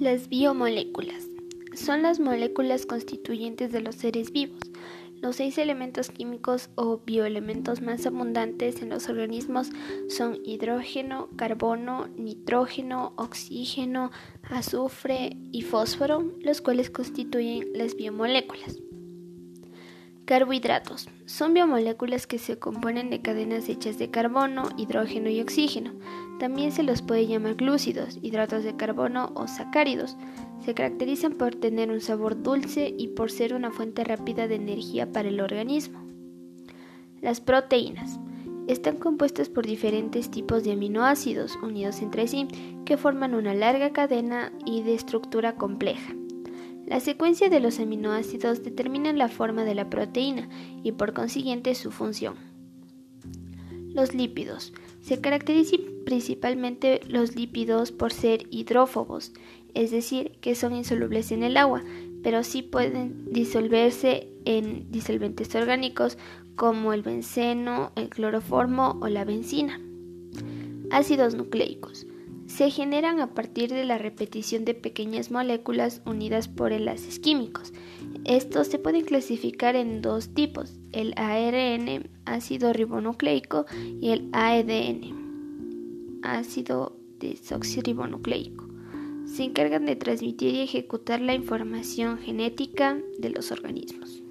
Las biomoléculas son las moléculas constituyentes de los seres vivos. Los seis elementos químicos o bioelementos más abundantes en los organismos son hidrógeno, carbono, nitrógeno, oxígeno, azufre y fósforo, los cuales constituyen las biomoléculas. Carbohidratos. Son biomoléculas que se componen de cadenas hechas de carbono, hidrógeno y oxígeno. También se los puede llamar glúcidos, hidratos de carbono o sacáridos. Se caracterizan por tener un sabor dulce y por ser una fuente rápida de energía para el organismo. Las proteínas. Están compuestas por diferentes tipos de aminoácidos unidos entre sí que forman una larga cadena y de estructura compleja. La secuencia de los aminoácidos determina la forma de la proteína y por consiguiente su función. Los lípidos. Se caracterizan principalmente los lípidos por ser hidrófobos, es decir, que son insolubles en el agua, pero sí pueden disolverse en disolventes orgánicos como el benceno, el cloroformo o la benzina. Ácidos nucleicos se generan a partir de la repetición de pequeñas moléculas unidas por enlaces químicos. Estos se pueden clasificar en dos tipos, el ARN, ácido ribonucleico, y el AEDN, ácido desoxirribonucleico. Se encargan de transmitir y ejecutar la información genética de los organismos.